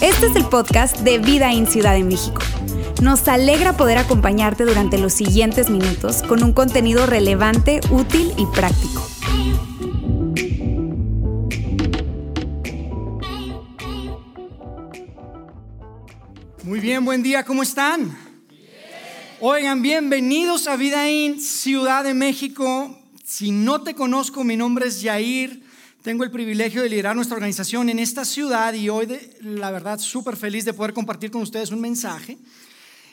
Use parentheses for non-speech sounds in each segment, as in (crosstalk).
Este es el podcast de Vida en Ciudad de México. Nos alegra poder acompañarte durante los siguientes minutos con un contenido relevante, útil y práctico. Muy bien, buen día, ¿cómo están? Oigan, bienvenidos a Vida en Ciudad de México. Si no te conozco, mi nombre es Yair. Tengo el privilegio de liderar nuestra organización en esta ciudad y hoy, la verdad, súper feliz de poder compartir con ustedes un mensaje.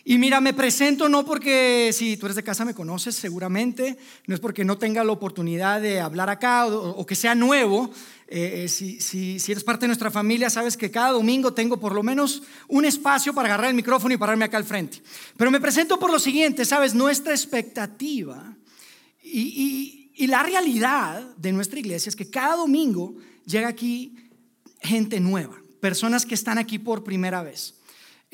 Y mira, me presento no porque si tú eres de casa me conoces seguramente, no es porque no tenga la oportunidad de hablar acá o, que sea nuevo. Eh, eh, si, si, si, eres parte de nuestra familia, sabes que cada domingo tengo por lo menos un espacio para agarrar el micrófono y pararme acá al frente. Pero me presento por lo siguiente, sabes, nuestra expectativa y, y la realidad de nuestra iglesia es que cada domingo llega aquí gente nueva, personas que están aquí por primera vez.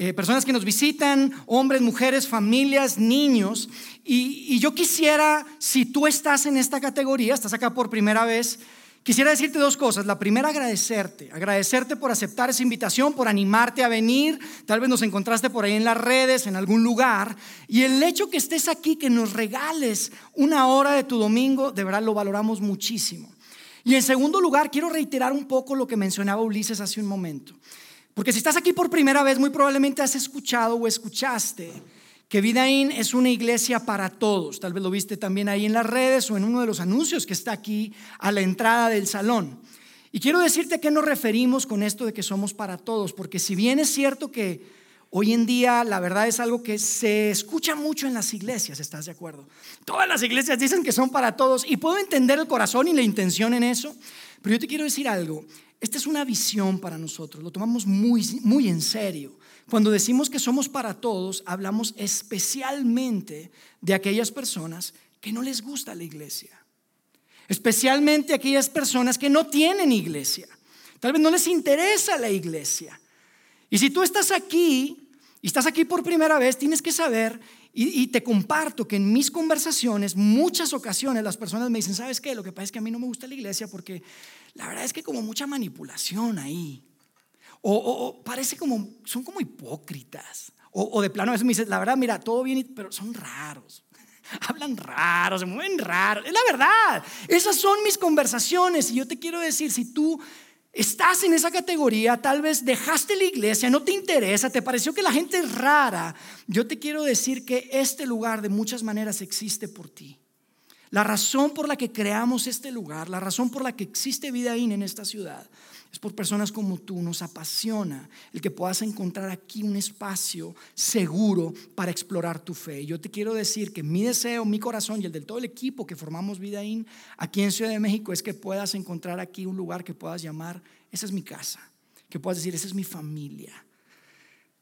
Eh, personas que nos visitan, hombres, mujeres, familias, niños. Y, yo quisiera, si tú estás en esta categoría, estás acá por primera vez, quisiera decirte dos cosas. La primera, agradecerte. Agradecerte por aceptar esa invitación, por animarte a venir. Tal vez nos encontraste por ahí en las redes, en algún lugar. Y el hecho que estés aquí, que nos regales una hora de tu domingo, de verdad lo valoramos muchísimo. Y en segundo lugar, quiero reiterar un poco lo que mencionaba Ulises hace un momento. Porque si estás aquí por primera vez, muy probablemente has escuchado o escuchaste que Vidaín es una iglesia para todos. Tal vez lo viste también ahí en las redes o en uno de los anuncios que está aquí a la entrada del salón. Y quiero decirte a qué nos referimos con esto de que somos para todos, porque si bien es cierto que hoy en día la verdad es algo que se escucha mucho en las iglesias, ¿estás de acuerdo? Todas las iglesias dicen que son para todos y puedo entender el corazón y la intención en eso, pero yo te quiero decir algo, esta es una visión para nosotros, lo tomamos muy, muy en serio. Cuando decimos que somos para todos, hablamos especialmente de aquellas personas que no les gusta la iglesia. Especialmente aquellas personas que no tienen iglesia. Tal vez no les interesa la iglesia. Y si tú estás aquí y estás aquí por primera vez, tienes que saber y, te comparto que en mis conversaciones, muchas ocasiones las personas me dicen, ¿sabes qué? Lo que pasa es que a mí no me gusta la iglesia porque la verdad es que como mucha manipulación ahí. O, parece como, son como hipócritas. O, de plano a veces me dicen, la verdad, mira, todo bien, pero son raros. (laughs) Hablan raros, se mueven raros. Es la verdad. Esas son mis conversaciones. Y yo te quiero decir, si tú estás en esa categoría, tal vez dejaste la iglesia, no te interesa, te pareció que la gente es rara, yo te quiero decir que este lugar de muchas maneras existe por ti. La razón por la que creamos este lugar, la razón por la que existe vida en esta ciudad, es por personas como tú. Nos apasiona el que puedas encontrar aquí un espacio seguro para explorar tu fe. Yo te quiero decir que mi deseo, mi corazón y el del todo el equipo que formamos Vida aquí en Ciudad de México es que puedas encontrar aquí un lugar que puedas llamar, esa es mi casa, que puedas decir, esa es mi familia,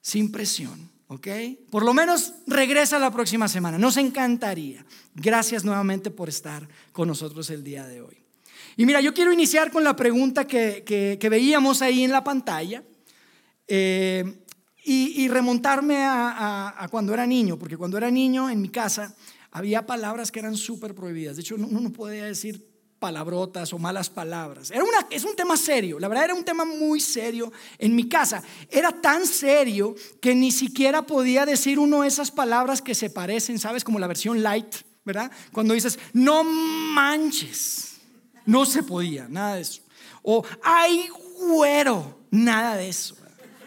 sin presión. ¿Ok? Por lo menos regresa la próxima semana. Nos encantaría. Gracias nuevamente por estar con nosotros el día de hoy. Y mira, yo quiero iniciar con la pregunta que, veíamos ahí en la pantalla eh, y, remontarme a, cuando era niño, porque cuando era niño en mi casa había palabras que eran súper prohibidas. De hecho, uno no podía decir palabrotas o malas palabras. Era una, es un tema serio, la verdad era un tema muy serio en mi casa. Era tan serio que ni siquiera podía decir uno de esas palabras que se parecen, ¿sabes? Como la versión light, ¿verdad? Cuando dices, no manches. No se podía, nada de eso. O, ay, güero, nada de eso.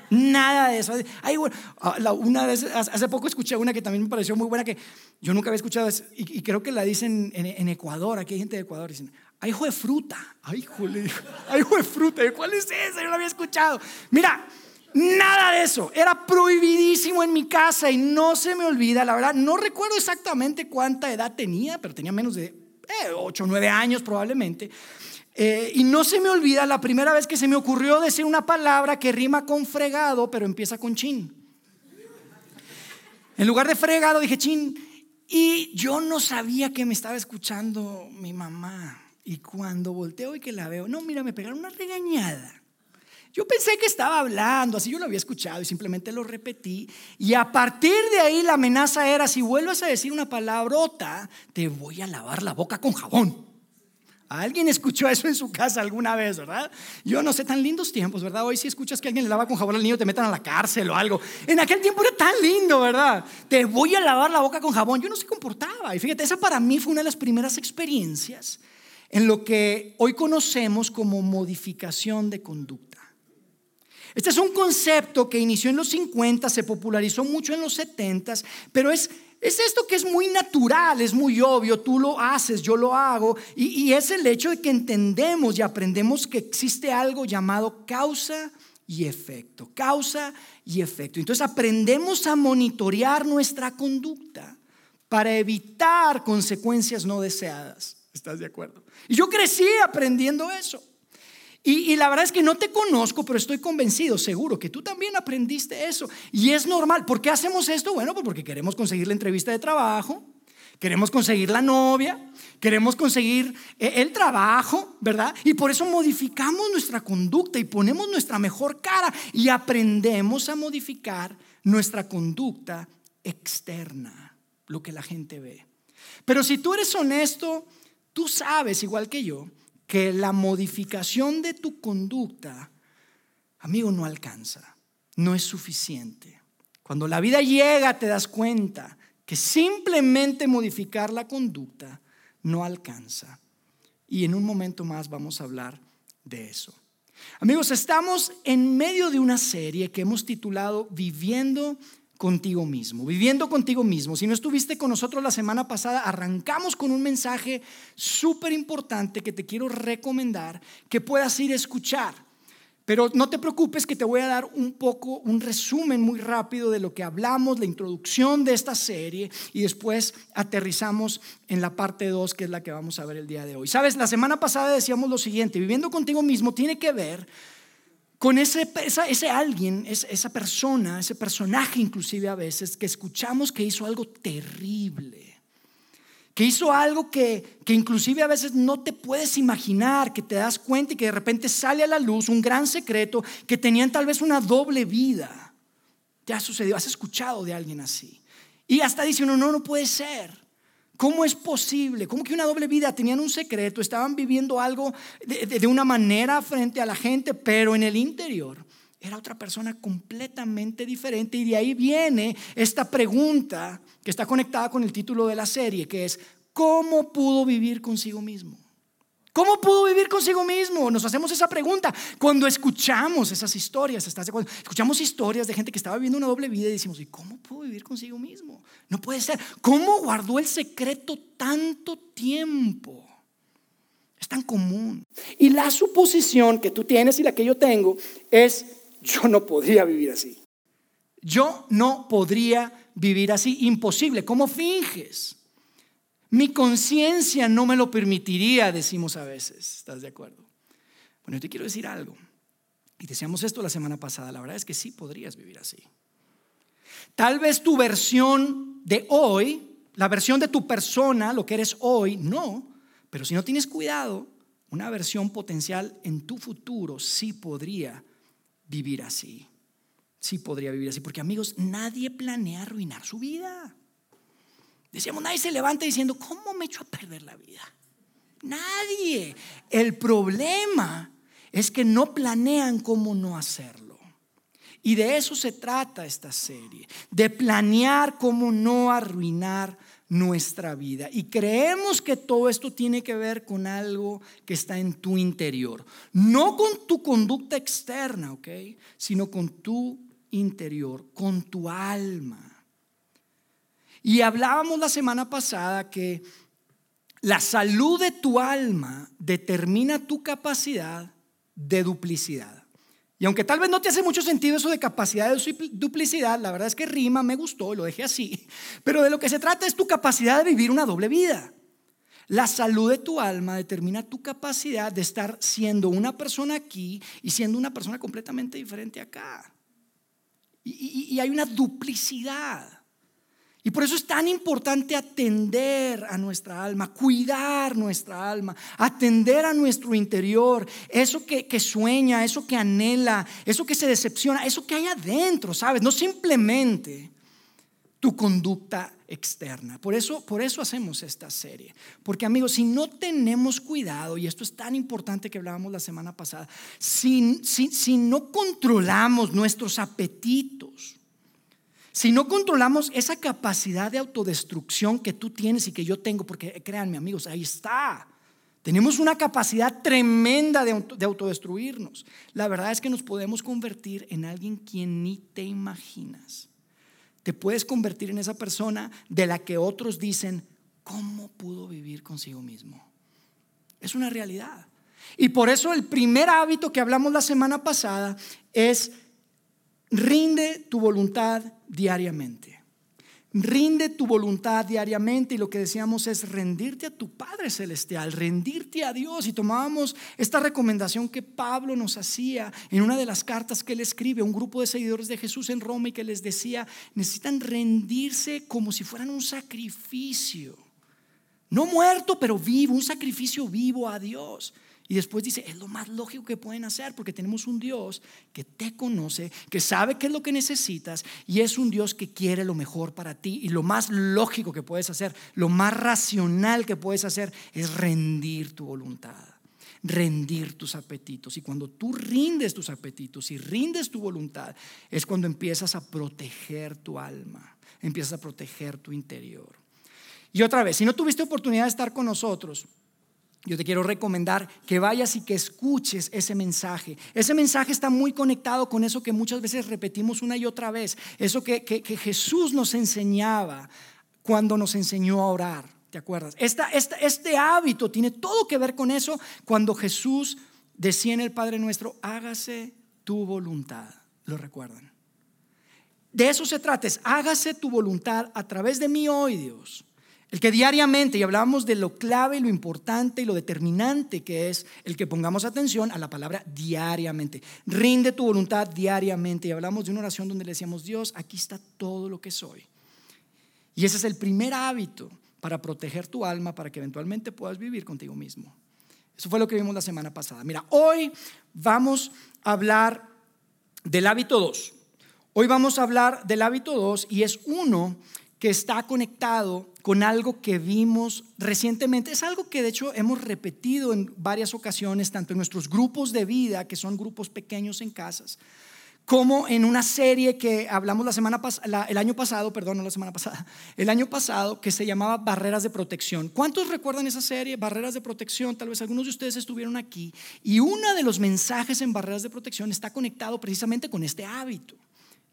Nada de eso. Ay, güero. Ah, una vez, hace poco escuché una que también me pareció muy buena que yo nunca había escuchado y, creo que la dicen en, Ecuador, aquí hay gente de Ecuador, dicen, ay, hijo de fruta. Ay, jole, (laughs) ay, hijo de fruta. ¿Cuál es esa? Yo no la había escuchado. Mira, Nada de eso. Era prohibidísimo en mi casa y no se me olvida, la verdad, no recuerdo exactamente cuánta edad tenía, pero tenía menos de 8 o 9 años probablemente. Eh, y no se me olvida la primera vez que se me ocurrió decir una palabra que rima con fregado, pero empieza con chin. En lugar de fregado dije chin. Y yo no sabía que me estaba escuchando mi mamá. Y cuando volteo y que la veo, no, mira, me pegaron una regañada. Yo pensé que estaba hablando, así yo lo había escuchado y simplemente lo repetí. Y a partir de ahí la amenaza era, si vuelves a decir una palabrota, te voy a lavar la boca con jabón. Alguien escuchó eso en su casa alguna vez, ¿verdad? Yo no sé, tan lindos tiempos, ¿verdad? Hoy si escuchas que alguien le lava con jabón al niño te metan a la cárcel o algo. En aquel tiempo era tan lindo, ¿verdad? Te voy a lavar la boca con jabón. Yo no se comportaba. Y fíjate, esa para mí fue una de las primeras experiencias en lo que hoy conocemos como modificación de conducta. Este es un concepto que inició en los 50, se popularizó mucho en los 70, pero es es esto que es muy natural, es muy obvio, tú lo haces, yo lo hago, y, es el hecho de que entendemos y aprendemos que existe algo llamado causa y efecto, causa y efecto. Entonces aprendemos a monitorear nuestra conducta para evitar consecuencias no deseadas. ¿Estás de acuerdo? Y yo crecí aprendiendo eso. Y, la verdad es que no te conozco, pero estoy convencido, seguro, que tú también aprendiste eso. Y es normal. ¿Por qué hacemos esto? Bueno, pues porque queremos conseguir la entrevista de trabajo, queremos conseguir la novia, queremos conseguir eh, el trabajo, ¿verdad? Y por eso modificamos nuestra conducta y ponemos nuestra mejor cara y aprendemos a modificar nuestra conducta externa, lo que la gente ve. Pero si tú eres honesto, tú sabes, igual que yo, que la modificación de tu conducta, amigo, no alcanza, no es suficiente. Cuando la vida llega te das cuenta que simplemente modificar la conducta no alcanza. Y en un momento más vamos a hablar de eso. Amigos, estamos en medio de una serie que hemos titulado Viviendo contigo mismo, viviendo contigo mismo. Si no estuviste con nosotros la semana pasada, arrancamos con un mensaje súper importante que te quiero recomendar que puedas ir a escuchar. Pero no te preocupes que te voy a dar un poco, un resumen muy rápido de lo que hablamos, la introducción de esta serie y después aterrizamos en la parte 2 que es la que vamos a ver el día de hoy. Sabes, la semana pasada decíamos lo siguiente, viviendo contigo mismo tiene que ver con ese, ese alguien, esa persona, ese personaje inclusive a veces, que escuchamos que hizo algo terrible, que hizo algo que, que inclusive a veces no te puedes imaginar, que te das cuenta y que de repente sale a la luz un gran secreto, que tenían tal vez una doble vida. ¿Te ha sucedido? ¿Has escuchado de alguien así? Y hasta dice uno, no, no puede ser. ¿Cómo es posible? ¿Cómo que una doble vida? Tenían un secreto, estaban viviendo algo de, una manera frente a la gente, pero en el interior era otra persona completamente diferente. Y de ahí viene esta pregunta que está conectada con el título de la serie, que es, ¿cómo pudo vivir consigo mismo? ¿Cómo pudo vivir consigo mismo? Nos hacemos esa pregunta cuando escuchamos esas historias. ¿estás de acuerdo? Escuchamos historias de gente que estaba viviendo una doble vida y decimos, ¿y cómo pudo vivir consigo mismo? No puede ser. ¿Cómo guardó el secreto tanto tiempo? Es tan común. Y la suposición que tú tienes y la que yo tengo es, yo no podría vivir así. Yo no podría vivir así. Imposible. ¿Cómo finges? Mi conciencia no me lo permitiría, decimos a veces. ¿Estás de acuerdo? Bueno, yo te quiero decir algo. Y decíamos esto la semana pasada. La verdad es que sí podrías vivir así. Tal vez tu versión de hoy, la versión de tu persona, lo que eres hoy, no. Pero si no tienes cuidado, una versión potencial en tu futuro sí podría vivir así. Sí podría vivir así. Porque amigos, nadie planea arruinar su vida. Decíamos, nadie se levanta diciendo, ¿cómo me echo a perder la vida? Nadie. El problema es que no planean cómo no hacerlo. Y de eso se trata esta serie, de planear cómo no arruinar nuestra vida. Y creemos que todo esto tiene que ver con algo que está en tu interior. No con tu conducta externa, ¿ok? Sino con tu interior, con tu alma. Y hablábamos la semana pasada que la salud de tu alma determina tu capacidad de duplicidad. Y aunque tal vez no te hace mucho sentido eso de capacidad de duplicidad, la verdad es que rima, me gustó, lo dejé así. (laughs) Pero de lo que se trata es tu capacidad de vivir una doble vida. La salud de tu alma determina tu capacidad de estar siendo una persona aquí y siendo una persona completamente diferente acá. Y, y hay una duplicidad. Y por eso es tan importante atender a nuestra alma, cuidar nuestra alma, atender a nuestro interior, eso que, sueña, eso que anhela, eso que se decepciona, eso que hay adentro, ¿sabes? No simplemente tu conducta externa. Por eso, por eso hacemos esta serie. Porque amigos, si no tenemos cuidado, y esto es tan importante que hablábamos la semana pasada, si, si no controlamos nuestros apetitos, si no controlamos esa capacidad de autodestrucción que tú tienes y que yo tengo, porque créanme amigos, ahí está. Tenemos una capacidad tremenda de, autodestruirnos. La verdad es que nos podemos convertir en alguien quien ni te imaginas. Te puedes convertir en esa persona de la que otros dicen, ¿cómo pudo vivir consigo mismo? Es una realidad. Y por eso el primer hábito que hablamos la semana pasada es rinde tu voluntad diariamente. Rinde tu voluntad diariamente y lo que decíamos es rendirte a tu Padre Celestial, rendirte a Dios. Y tomábamos esta recomendación que Pablo nos hacía en una de las cartas que él escribe a un grupo de seguidores de Jesús en Roma y que les decía, necesitan rendirse como si fueran un sacrificio. No muerto, pero vivo, un sacrificio vivo a Dios. Y después dice, es lo más lógico que pueden hacer porque tenemos un Dios que te conoce, que sabe qué es lo que necesitas y es un Dios que quiere lo mejor para ti. Y lo más lógico que puedes hacer, lo más racional que puedes hacer es rendir tu voluntad, rendir tus apetitos. Y cuando tú rindes tus apetitos y rindes tu voluntad, es cuando empiezas a proteger tu alma, empiezas a proteger tu interior. Y otra vez, si no tuviste oportunidad de estar con nosotros, yo te quiero recomendar que vayas y que escuches ese mensaje. Ese mensaje está muy conectado con eso que muchas veces repetimos una y otra vez. Eso que, Jesús nos enseñaba cuando nos enseñó a orar. ¿Te acuerdas? este hábito tiene todo que ver con eso cuando Jesús decía en el Padre nuestro, hágase tu voluntad. ¿Lo recuerdan? De eso se trata, es hágase tu voluntad a través de mí hoy, Dios. El que diariamente, y hablamos de lo clave, lo importante y lo determinante que es el que pongamos atención a la palabra diariamente. Rinde tu voluntad diariamente. Y hablamos de una oración donde le decíamos, Dios, aquí está todo lo que soy. Y ese es el primer hábito para proteger tu alma, para que eventualmente puedas vivir contigo mismo. Eso fue lo que vimos la semana pasada. Mira, hoy vamos a hablar del hábito 2. Hoy vamos a hablar del hábito 2 y es uno que está conectado con algo que vimos recientemente. Es algo que de hecho hemos repetido en varias ocasiones, tanto en nuestros grupos de vida, que son grupos pequeños en casas, como en una serie que hablamos la semana el año pasado, perdón, no la semana pasada, el año pasado, que se llamaba Barreras de Protección. ¿Cuántos recuerdan esa serie, Barreras de Protección? Tal vez algunos de ustedes estuvieron aquí. Y uno de los mensajes en Barreras de Protección está conectado precisamente con este hábito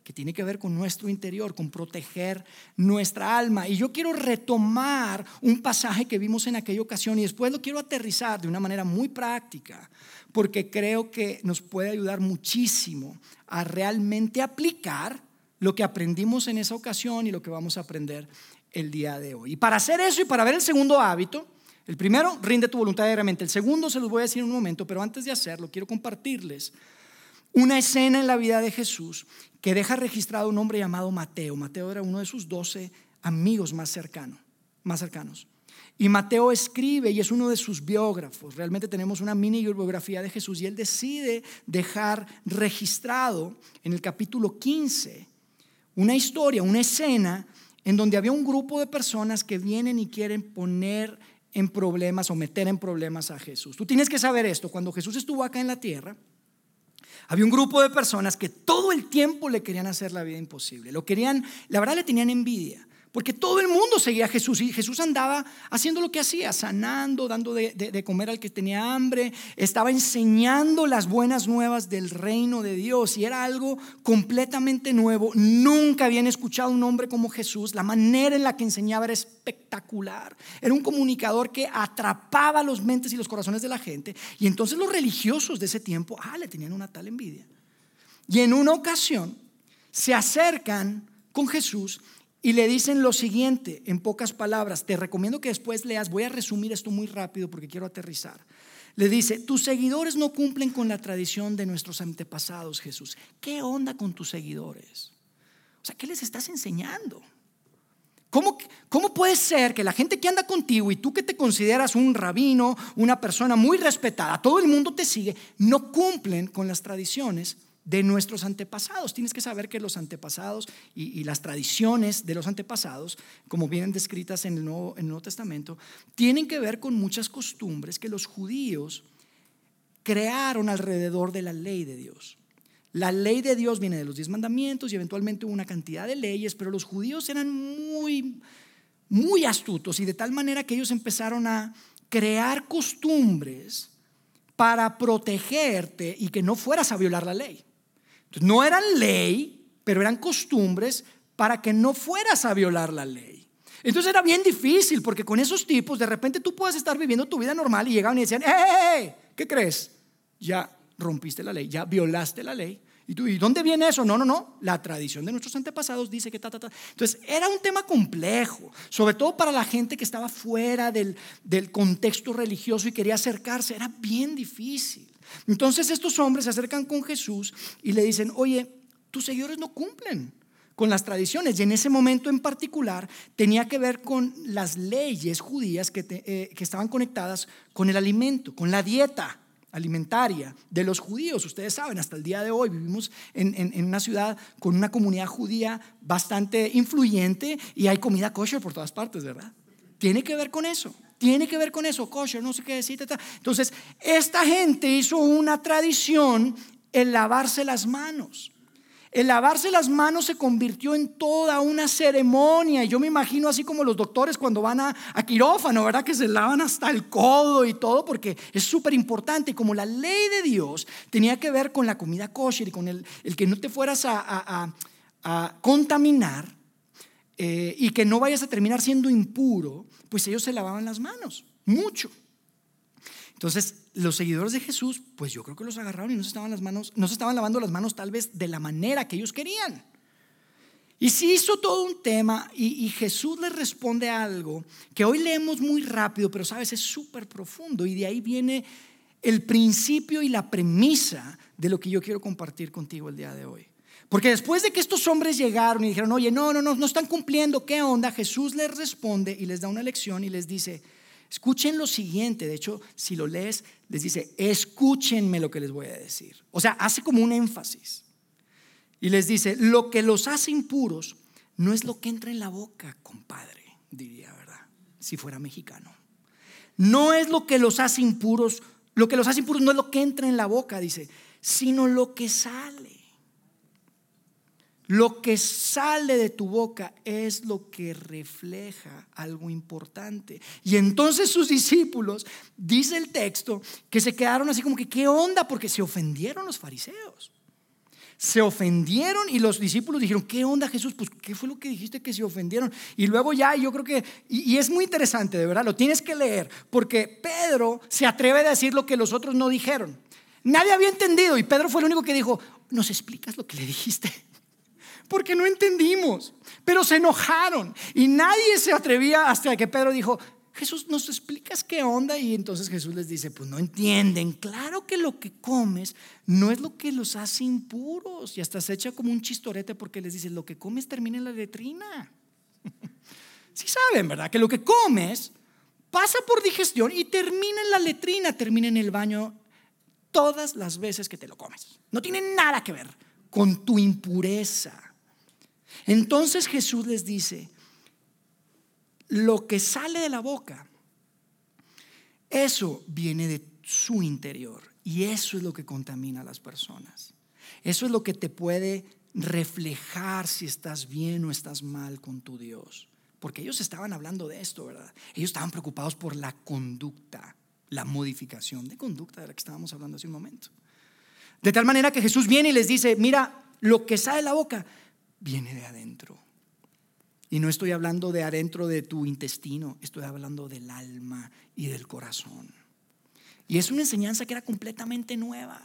que tiene que ver con nuestro interior, con proteger nuestra alma. Y yo quiero retomar un pasaje que vimos en aquella ocasión y después lo quiero aterrizar de una manera muy práctica, porque creo que nos puede ayudar muchísimo a realmente aplicar lo que aprendimos en esa ocasión y lo que vamos a aprender el día de hoy. Y para hacer eso y para ver el segundo hábito, el primero, rinde tu voluntad diariamente. El segundo se los voy a decir en un momento, pero antes de hacerlo, quiero compartirles una escena en la vida de Jesús que deja registrado un hombre llamado Mateo. Mateo era uno de sus doce amigos más, cercanos, más cercanos. Y Mateo escribe y es uno de sus biógrafos. Realmente tenemos una mini biografía de Jesús y él decide dejar registrado en el capítulo 15 una historia, una escena en donde había un grupo de personas que vienen y quieren poner en problemas o meter en problemas a Jesús. Tú tienes que saber esto, cuando Jesús estuvo acá en la tierra, había un grupo de personas que todo el tiempo le querían hacer la vida imposible. Lo querían, la verdad le tenían envidia. Porque todo el mundo seguía a Jesús y Jesús andaba haciendo lo que hacía, sanando, dando de, comer al que tenía hambre, estaba enseñando las buenas nuevas del reino de Dios y era algo completamente nuevo. Nunca habían escuchado un hombre como Jesús, la manera en la que enseñaba era espectacular. Era un comunicador que atrapaba los mentes y los corazones de la gente y entonces los religiosos de ese tiempo, ah, le tenían una tal envidia. Y en una ocasión se acercan con Jesús y le dicen lo siguiente, en pocas palabras, te recomiendo que después leas, voy a resumir esto muy rápido porque quiero aterrizar. Le dice, tus seguidores no cumplen con la tradición de nuestros antepasados, Jesús. ¿Qué onda con tus seguidores? O sea, ¿qué les estás enseñando? ¿Cómo, ¿Cómo, puede ser que la gente que anda contigo y tú que te consideras un rabino, una persona muy respetada, todo el mundo te sigue, no cumplen con las tradiciones de nuestros antepasados. Tienes que saber que los antepasados y, las tradiciones de los antepasados, como vienen descritas en el, Nuevo, en el Nuevo Testamento, tienen que ver con muchas costumbres que los judíos crearon alrededor de la ley de Dios. La ley de Dios viene de los diez mandamientos y eventualmente una cantidad de leyes, pero los judíos eran muy, muy astutos y de tal manera que ellos empezaron a crear costumbres para protegerte y que no fueras a violar la ley. No eran ley, pero eran costumbres para que no fueras a violar la ley. Entonces era bien difícil porque con esos tipos de repente tú puedes estar viviendo tu vida normal y llegaban y decían, ¡eh! ¿Qué crees? Ya rompiste la ley, ya violaste la ley. ¿Y tú, ¿y dónde viene eso? No, no, no. La tradición de nuestros antepasados dice que ta, ta, ta. Entonces, era un tema complejo, sobre todo para la gente que estaba fuera del, del contexto religioso y quería acercarse. Era bien difícil. Entonces, estos hombres se acercan con Jesús y le dicen, oye, tus seguidores no cumplen con las tradiciones. Y en ese momento en particular tenía que ver con las leyes judías que, eh, que estaban conectadas con el alimento, con la dieta alimentaria de los judíos. Ustedes saben, hasta el día de hoy vivimos en, una ciudad con una comunidad judía bastante influyente y hay comida kosher por todas partes, ¿verdad? Tiene que ver con eso. Tiene que ver con eso, kosher, no sé qué decir. Entonces, esta gente hizo una tradición en lavarse las manos. El lavarse las manos se convirtió en toda una ceremonia. Y yo me imagino así como los doctores cuando van a, quirófano, ¿verdad? Que se lavan hasta el codo y todo, porque es súper importante. Como la ley de Dios tenía que ver con la comida kosher y con el, que no te fueras a, contaminar eh, y que no vayas a terminar siendo impuro, pues ellos se lavaban las manos, mucho. Entonces, los seguidores de Jesús, pues yo creo que los agarraron y no se estaban, las manos, no se estaban lavando las manos tal vez de la manera que ellos querían. Y se hizo todo un tema y, y Jesús les responde algo que hoy leemos muy rápido, pero sabes, es súper profundo y de ahí viene el principio y la premisa de lo que yo quiero compartir contigo el día de hoy. Porque después de que estos hombres llegaron y dijeron, oye, no, no, no, no están cumpliendo, ¿qué onda? Jesús les responde y les da una lección y les dice, Escuchen lo siguiente, de hecho, si lo lees, les dice, escúchenme lo que les voy a decir. O sea, hace como un énfasis. Y les dice, lo que los hace impuros no es lo que entra en la boca, compadre, diría, ¿verdad? Si fuera mexicano. No es lo que los hace impuros, lo que los hace impuros no es lo que entra en la boca, dice, sino lo que sale. Lo que sale de tu boca es lo que refleja algo importante. Y entonces sus discípulos, dice el texto, que se quedaron así como que, ¿qué onda? Porque se ofendieron los fariseos. Se ofendieron y los discípulos dijeron, ¿qué onda Jesús? Pues, ¿qué fue lo que dijiste que se ofendieron? Y luego ya, yo creo que, y, es muy interesante, de verdad, lo tienes que leer, porque Pedro se atreve a decir lo que los otros no dijeron. Nadie había entendido y Pedro fue el único que dijo, ¿nos explicas lo que le dijiste? Porque no entendimos. Pero se enojaron y nadie se atrevía hasta que Pedro dijo, Jesús, ¿nos explicas qué onda? Y entonces Jesús les dice, pues no entienden. Claro que lo que comes no es lo que los hace impuros. Y hasta se echa como un chistorete porque les dice, lo que comes termina en la letrina. (laughs) sí saben, ¿verdad? Que lo que comes pasa por digestión y termina en la letrina, termina en el baño todas las veces que te lo comes. No tiene nada que ver con tu impureza. Entonces Jesús les dice, lo que sale de la boca, eso viene de su interior y eso es lo que contamina a las personas. Eso es lo que te puede reflejar si estás bien o estás mal con tu Dios. Porque ellos estaban hablando de esto, ¿verdad? Ellos estaban preocupados por la conducta, la modificación de conducta de la que estábamos hablando hace un momento. De tal manera que Jesús viene y les dice, mira, lo que sale de la boca viene de adentro. Y no estoy hablando de adentro de tu intestino, estoy hablando del alma y del corazón. Y es una enseñanza que era completamente nueva.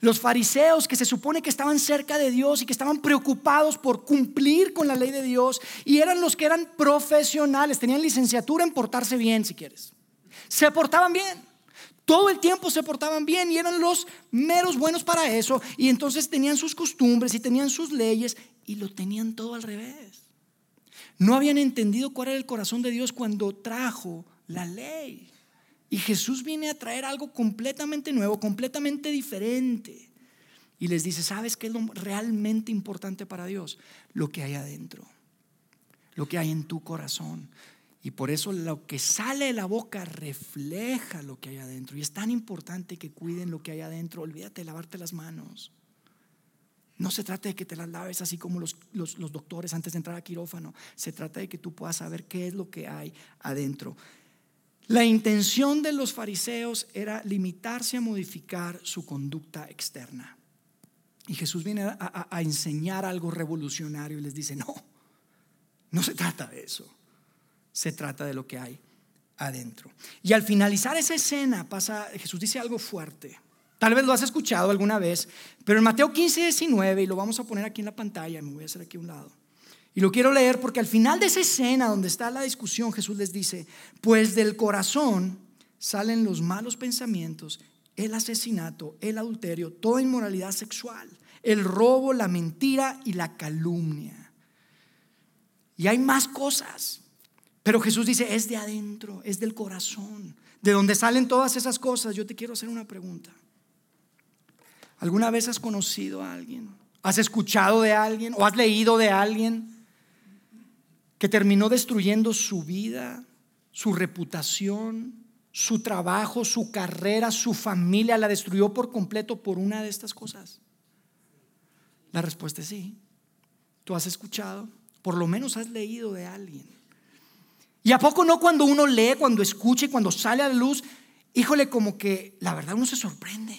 Los fariseos que se supone que estaban cerca de Dios y que estaban preocupados por cumplir con la ley de Dios y eran los que eran profesionales, tenían licenciatura en portarse bien si quieres. Se portaban bien. Todo el tiempo se portaban bien y eran los meros buenos para eso. Y entonces tenían sus costumbres y tenían sus leyes y lo tenían todo al revés. No habían entendido cuál era el corazón de Dios cuando trajo la ley. Y Jesús viene a traer algo completamente nuevo, completamente diferente. y les dice, ¿sabes qué es lo realmente importante para Dios? Lo que hay adentro, lo que hay en tu corazón. Y por eso lo que sale de la boca refleja lo que hay adentro. Y es tan importante que cuiden lo que hay adentro. Olvídate de lavarte las manos. No se trata de que te las laves así como los, los, doctores antes de entrar a quirófano. Se trata de que tú puedas saber qué es lo que hay adentro. La intención de los fariseos era limitarse a modificar su conducta externa. Y Jesús viene a, a, enseñar algo revolucionario y les dice, no, no se trata de eso. Se trata de lo que hay adentro. Y al finalizar esa escena pasa, Jesús dice algo fuerte. Tal vez lo has escuchado alguna vez, pero en Mateo 15, 19, y lo vamos a poner aquí en la pantalla, me voy a hacer aquí a un lado. Y lo quiero leer porque al final de esa escena donde está la discusión, Jesús les dice, pues del corazón salen los malos pensamientos, el asesinato, el adulterio, toda inmoralidad sexual, el robo, la mentira y la calumnia. Y hay más cosas, pero Jesús dice, es de adentro, es del corazón, de donde salen todas esas cosas. Yo te quiero hacer una pregunta. ¿Alguna vez has conocido a alguien? ¿Has escuchado de alguien o has leído de alguien que terminó destruyendo su vida, su reputación, su trabajo, su carrera, su familia? La destruyó por completo por una de estas cosas. La respuesta es sí. ¿Tú has escuchado? Por lo menos has leído de alguien. ¿Y a poco no cuando uno lee, cuando escucha y cuando sale a la luz, híjole, como que la verdad uno se sorprende?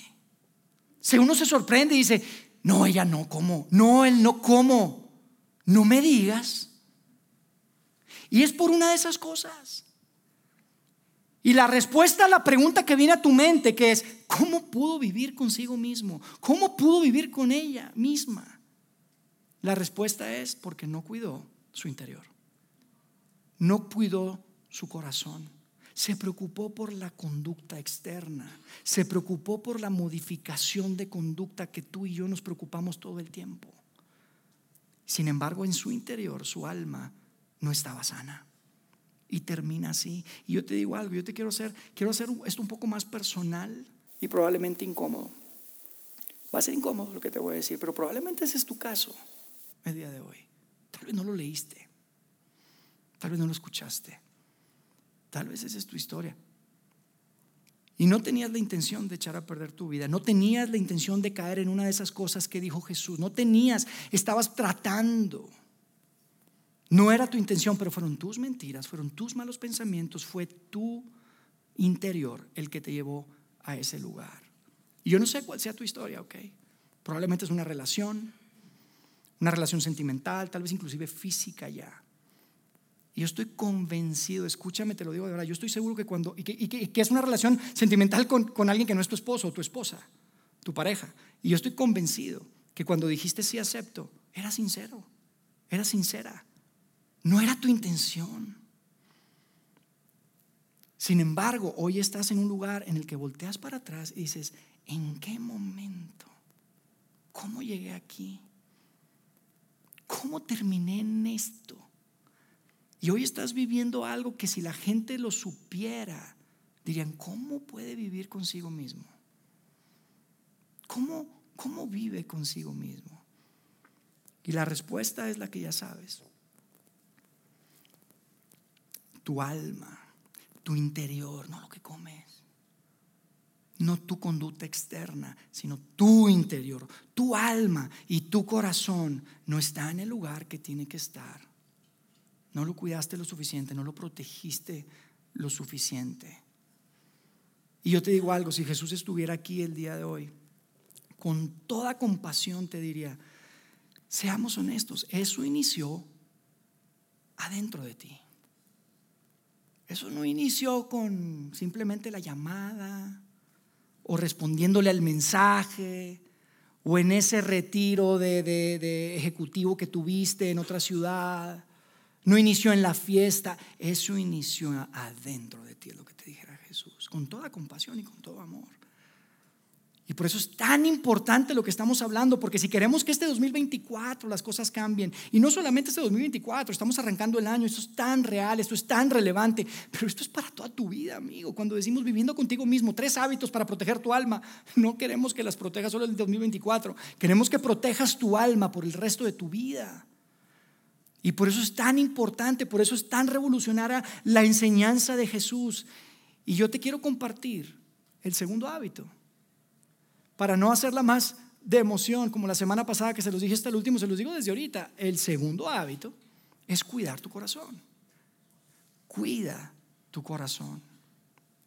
Si uno se sorprende y dice, no, ella no, ¿cómo? No, él no, ¿cómo? No me digas. Y es por una de esas cosas. Y la respuesta a la pregunta que viene a tu mente, que es, ¿cómo pudo vivir consigo mismo? ¿Cómo pudo vivir con ella misma? La respuesta es porque no cuidó su interior. No cuidó su corazón se preocupó por la conducta externa, se preocupó por la modificación de conducta que tú y yo nos preocupamos todo el tiempo. Sin embargo, en su interior, su alma no estaba sana. Y termina así. Y yo te digo algo, yo te quiero hacer, quiero hacer esto un poco más personal y probablemente incómodo. Va a ser incómodo lo que te voy a decir, pero probablemente ese es tu caso el día de hoy. Tal vez no lo leíste, tal vez no lo escuchaste. Tal vez esa es tu historia. Y no tenías la intención de echar a perder tu vida, no tenías la intención de caer en una de esas cosas que dijo Jesús, no tenías, estabas tratando. No era tu intención, pero fueron tus mentiras, fueron tus malos pensamientos, fue tu interior el que te llevó a ese lugar. Y yo no sé cuál sea tu historia, ¿ok? Probablemente es una relación, una relación sentimental, tal vez inclusive física ya. Y yo estoy convencido, escúchame, te lo digo de verdad, yo estoy seguro que cuando, y que, es una relación sentimental con, con, alguien que no es tu esposo o tu esposa, tu pareja. Y yo estoy convencido que cuando dijiste sí acepto, era sincero, era sincera. No era tu intención. Sin embargo, hoy estás en un lugar en el que volteas para atrás y dices, ¿en qué momento? ¿Cómo llegué aquí? ¿Cómo terminé en esto? Y hoy estás viviendo algo que si la gente lo supiera, dirían, ¿cómo puede vivir consigo mismo? ¿Cómo, cómo vive consigo mismo? Y la respuesta es la que ya sabes. Tu alma, tu interior, no lo que comes. No tu conducta externa, sino tu interior, tu alma y tu corazón no está en el lugar que tiene que estar. No lo cuidaste lo suficiente, no lo protegiste lo suficiente. Y yo te digo algo, si Jesús estuviera aquí el día de hoy, con toda compasión te diría, seamos honestos, eso inició adentro de ti. Eso no inició con simplemente la llamada o respondiéndole al mensaje o en ese retiro de, ejecutivo que tuviste en otra ciudad no inició en la fiesta, eso inició adentro de ti, lo que te dijera Jesús, con toda compasión y con todo amor. Y por eso es tan importante lo que estamos hablando, porque si queremos que este 2024 las cosas cambien, y no solamente este 2024, estamos arrancando el año, esto es tan real, esto es tan relevante, pero esto es para toda tu vida, amigo. Cuando decimos viviendo contigo mismo, tres hábitos para proteger tu alma, no queremos que las protejas solo el 2024, queremos que protejas tu alma por el resto de tu vida. Y por eso es tan importante, por eso es tan revolucionaria la enseñanza de Jesús. Y yo te quiero compartir el segundo hábito para no hacerla más de emoción, como la semana pasada que se los dije hasta el último, se los digo desde ahorita. El segundo hábito es cuidar tu corazón. Cuida tu corazón.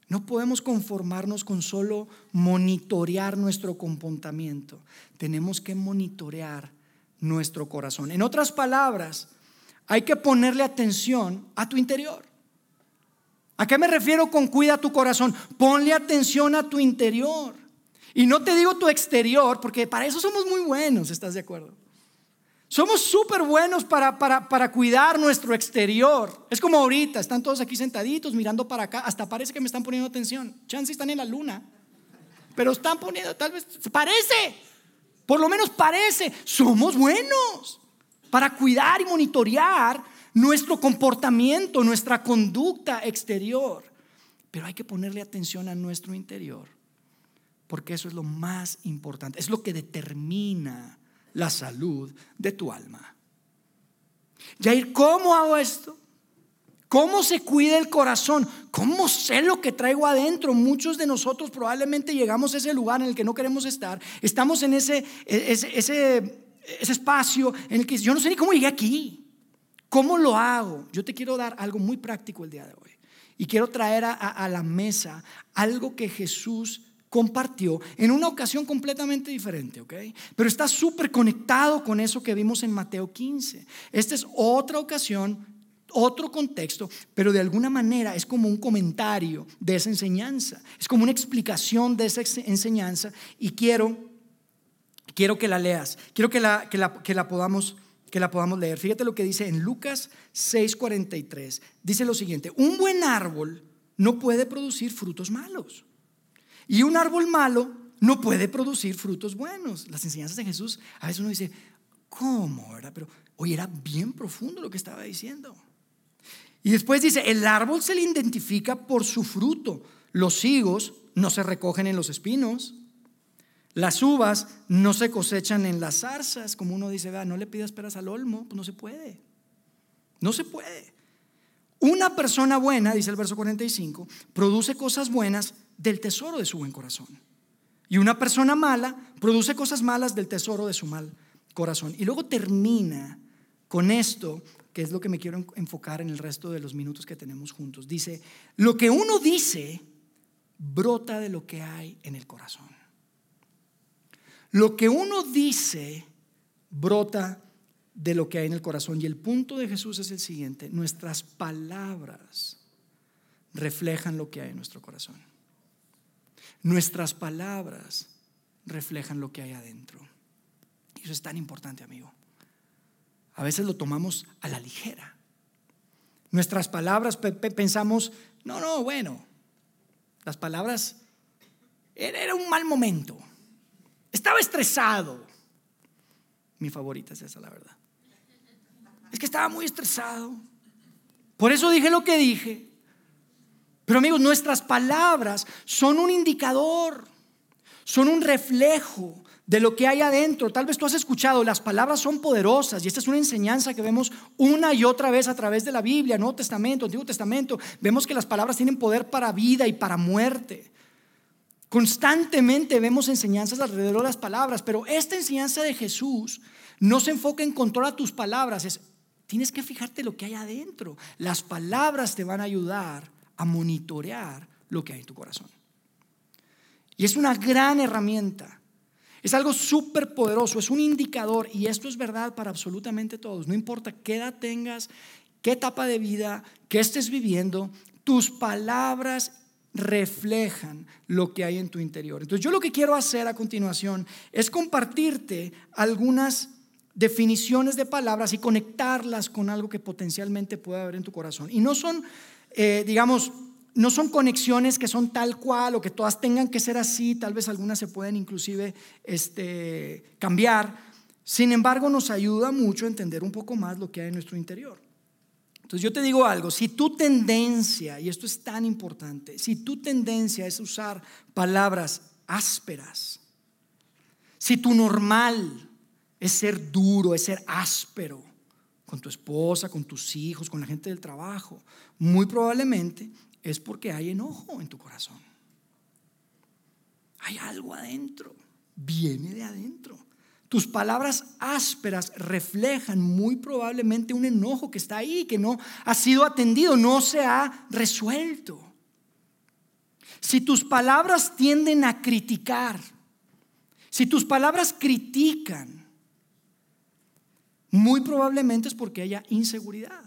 No podemos conformarnos con solo monitorear nuestro comportamiento. Tenemos que monitorear nuestro corazón. En otras palabras, hay que ponerle atención a tu interior. ¿A qué me refiero con cuida tu corazón? Ponle atención a tu interior. Y no te digo tu exterior, porque para eso somos muy buenos, ¿estás de acuerdo? Somos súper buenos para, para, cuidar nuestro exterior. Es como ahorita, están todos aquí sentaditos mirando para acá, hasta parece que me están poniendo atención. Chance están en la luna, pero están poniendo, tal vez, parece, por lo menos parece, somos buenos para cuidar y monitorear nuestro comportamiento, nuestra conducta exterior. Pero hay que ponerle atención a nuestro interior porque eso es lo más importante, es lo que determina la salud de tu alma. Jair, ¿cómo hago esto? ¿Cómo se cuida el corazón? ¿Cómo sé lo que traigo adentro? Muchos de nosotros probablemente llegamos a ese lugar en el que no queremos estar. Estamos en ese, ese, ese, espacio en el que yo no sé ni cómo llegué aquí. ¿Cómo lo hago? Yo te quiero dar algo muy práctico el día de hoy. Y quiero traer a, a la mesa algo que Jesús compartió en una ocasión completamente diferente, ¿ok? Pero está súper conectado con eso que vimos en Mateo 15. Esta es otra ocasión, otro contexto, pero de alguna manera es como un comentario de esa enseñanza, es como una explicación de esa enseñanza y quiero, quiero que la leas, quiero que la, que la, que la podamos que la podamos leer. Fíjate lo que dice en Lucas 6:43. Dice lo siguiente, un buen árbol no puede producir frutos malos y un árbol malo no puede producir frutos buenos. Las enseñanzas de Jesús, a veces uno dice, ¿cómo? ¿verdad? Pero hoy era bien profundo lo que estaba diciendo. Y después dice, el árbol se le identifica por su fruto. Los higos no se recogen en los espinos. Las uvas no se cosechan en las zarzas. Como uno dice, no le pidas peras al olmo, pues no se puede. No se puede. Una persona buena, dice el verso 45, produce cosas buenas del tesoro de su buen corazón. Y una persona mala produce cosas malas del tesoro de su mal corazón. Y luego termina con esto, que es lo que me quiero enfocar en el resto de los minutos que tenemos juntos. Dice, lo que uno dice brota de lo que hay en el corazón. Lo que uno dice brota de lo que hay en el corazón. Y el punto de Jesús es el siguiente, nuestras palabras reflejan lo que hay en nuestro corazón. Nuestras palabras reflejan lo que hay adentro. Y eso es tan importante, amigo. A veces lo tomamos a la ligera. Nuestras palabras pensamos, no, no, bueno, las palabras, era un mal momento. Estaba estresado. Mi favorita es esa, la verdad. Es que estaba muy estresado. Por eso dije lo que dije. Pero amigos, nuestras palabras son un indicador, son un reflejo de lo que hay adentro. Tal vez tú has escuchado, las palabras son poderosas y esta es una enseñanza que vemos una y otra vez a través de la Biblia, Nuevo Testamento, Antiguo Testamento. Vemos que las palabras tienen poder para vida y para muerte. Constantemente vemos enseñanzas alrededor de las palabras, pero esta enseñanza de Jesús no se enfoca en controlar tus palabras, es tienes que fijarte lo que hay adentro. Las palabras te van a ayudar a monitorear lo que hay en tu corazón. Y es una gran herramienta. Es algo súper poderoso, es un indicador y esto es verdad para absolutamente todos. No importa qué edad tengas, qué etapa de vida, qué estés viviendo, tus palabras reflejan lo que hay en tu interior. Entonces yo lo que quiero hacer a continuación es compartirte algunas definiciones de palabras y conectarlas con algo que potencialmente puede haber en tu corazón. Y no son eh, digamos, no son conexiones que son tal cual o que todas tengan que ser así, tal vez algunas se pueden inclusive este, cambiar. Sin embargo, nos ayuda mucho a entender un poco más lo que hay en nuestro interior. Entonces yo te digo algo, si tu tendencia, y esto es tan importante, si tu tendencia es usar palabras ásperas, si tu normal es ser duro, es ser áspero con tu esposa, con tus hijos, con la gente del trabajo, muy probablemente es porque hay enojo en tu corazón. Hay algo adentro, viene de adentro. Tus palabras ásperas reflejan muy probablemente un enojo que está ahí, que no ha sido atendido, no se ha resuelto. Si tus palabras tienden a criticar, si tus palabras critican, muy probablemente es porque haya inseguridad.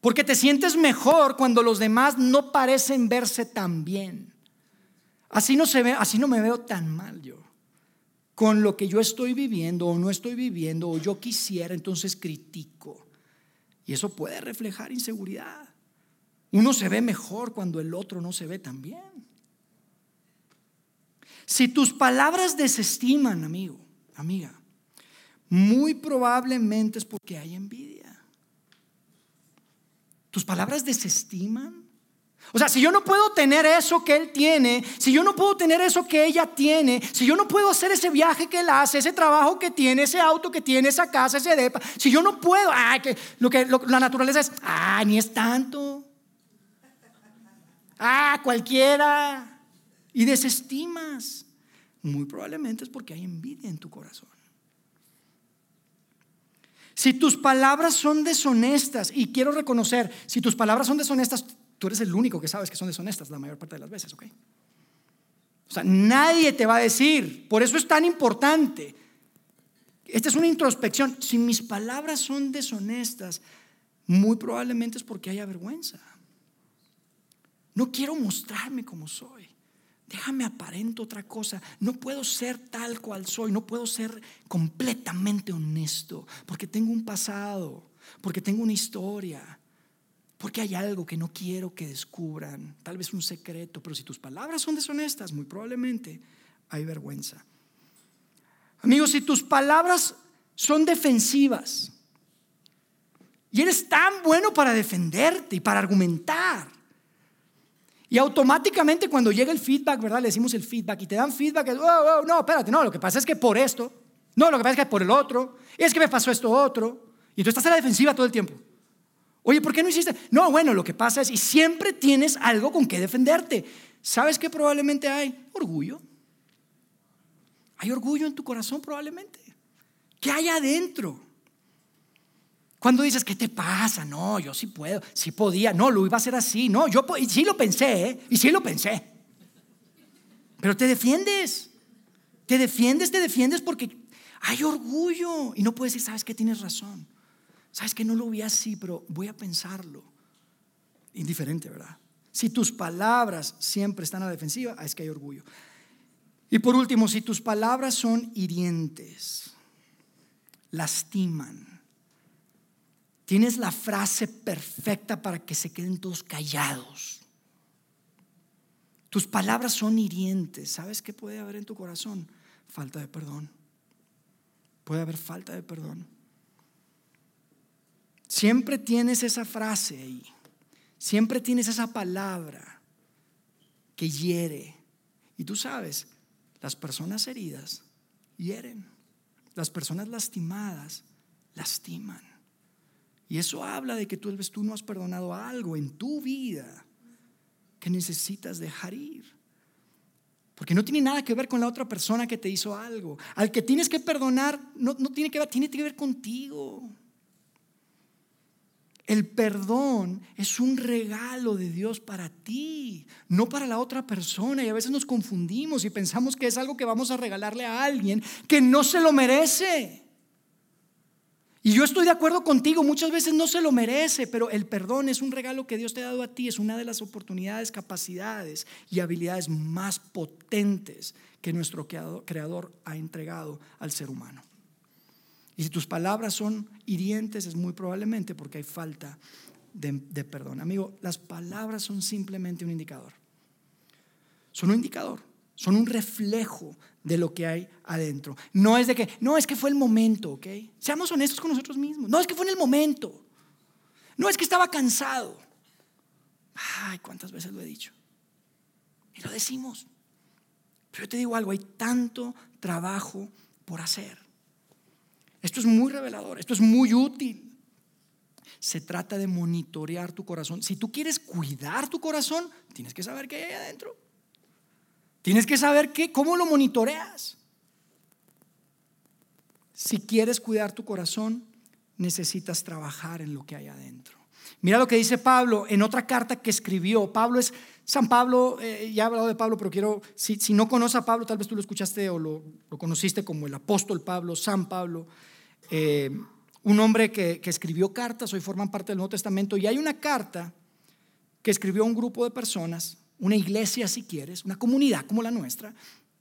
Porque te sientes mejor cuando los demás no parecen verse tan bien. Así no se ve, así no me veo tan mal yo. Con lo que yo estoy viviendo o no estoy viviendo o yo quisiera, entonces critico. Y eso puede reflejar inseguridad. Uno se ve mejor cuando el otro no se ve tan bien. Si tus palabras desestiman, amigo, amiga, muy probablemente es porque hay envidia. ¿Tus palabras desestiman? O sea, si yo no puedo tener eso que él tiene, si yo no puedo tener eso que ella tiene, si yo no puedo hacer ese viaje que él hace, ese trabajo que tiene, ese auto que tiene, esa casa, ese depa, si yo no puedo, ay, que lo que la naturaleza es, ah, ni es tanto. Ah, cualquiera. Y desestimas. Muy probablemente es porque hay envidia en tu corazón. Si tus palabras son deshonestas, y quiero reconocer, si tus palabras son deshonestas, tú eres el único que sabes que son deshonestas la mayor parte de las veces, ¿ok? O sea, nadie te va a decir, por eso es tan importante. Esta es una introspección. Si mis palabras son deshonestas, muy probablemente es porque haya vergüenza. No quiero mostrarme como soy. Déjame aparento otra cosa. No puedo ser tal cual soy. No puedo ser completamente honesto. Porque tengo un pasado. Porque tengo una historia. Porque hay algo que no quiero que descubran. Tal vez un secreto. Pero si tus palabras son deshonestas, muy probablemente hay vergüenza. Amigos, si tus palabras son defensivas. Y eres tan bueno para defenderte y para argumentar y automáticamente cuando llega el feedback, ¿verdad? Le decimos el feedback y te dan feedback, oh, oh, no, espérate, no, lo que pasa es que por esto, no, lo que pasa es que por el otro, es que me pasó esto otro, y tú estás en la defensiva todo el tiempo. Oye, ¿por qué no hiciste? No, bueno, lo que pasa es, y siempre tienes algo con que defenderte. ¿Sabes qué probablemente hay? Orgullo. Hay orgullo en tu corazón probablemente. ¿Qué hay adentro? Cuando dices, ¿qué te pasa? No, yo sí puedo, sí podía, no, lo iba a hacer así, no, yo sí lo pensé, ¿eh? y sí lo pensé. Pero te defiendes, te defiendes, te defiendes porque hay orgullo y no puedes decir, sabes que tienes razón, sabes que no lo vi así, pero voy a pensarlo. Indiferente, ¿verdad? Si tus palabras siempre están a la defensiva, es que hay orgullo. Y por último, si tus palabras son hirientes, lastiman, Tienes la frase perfecta para que se queden todos callados. Tus palabras son hirientes. ¿Sabes qué puede haber en tu corazón? Falta de perdón. Puede haber falta de perdón. Siempre tienes esa frase ahí. Siempre tienes esa palabra que hiere. Y tú sabes, las personas heridas hieren. Las personas lastimadas lastiman. Y eso habla de que tú, tú no has perdonado algo en tu vida que necesitas dejar ir. Porque no tiene nada que ver con la otra persona que te hizo algo. Al que tienes que perdonar no, no tiene que ver, tiene que ver contigo. El perdón es un regalo de Dios para ti, no para la otra persona. Y a veces nos confundimos y pensamos que es algo que vamos a regalarle a alguien que no se lo merece. Y yo estoy de acuerdo contigo, muchas veces no se lo merece, pero el perdón es un regalo que Dios te ha dado a ti, es una de las oportunidades, capacidades y habilidades más potentes que nuestro creador ha entregado al ser humano. Y si tus palabras son hirientes, es muy probablemente porque hay falta de, perdón. Amigo, las palabras son simplemente un indicador. Son un indicador, son un reflejo de lo que hay adentro. No es de que, no, es que fue el momento, ¿ok? Seamos honestos con nosotros mismos. No es que fue en el momento. No es que estaba cansado. Ay, cuántas veces lo he dicho. Y lo decimos. Pero yo te digo algo, hay tanto trabajo por hacer. Esto es muy revelador, esto es muy útil. Se trata de monitorear tu corazón. Si tú quieres cuidar tu corazón, tienes que saber qué hay adentro. Tienes que saber qué, cómo lo monitoreas. Si quieres cuidar tu corazón, necesitas trabajar en lo que hay adentro. Mira lo que dice Pablo en otra carta que escribió. Pablo es San Pablo, eh, ya he hablado de Pablo, pero quiero, si, no conoces a Pablo, tal vez tú lo escuchaste o lo, conociste como el apóstol Pablo, San Pablo, eh, un hombre que, escribió cartas, hoy forman parte del Nuevo Testamento, y hay una carta que escribió un grupo de personas, una iglesia si quieres, una comunidad como la nuestra,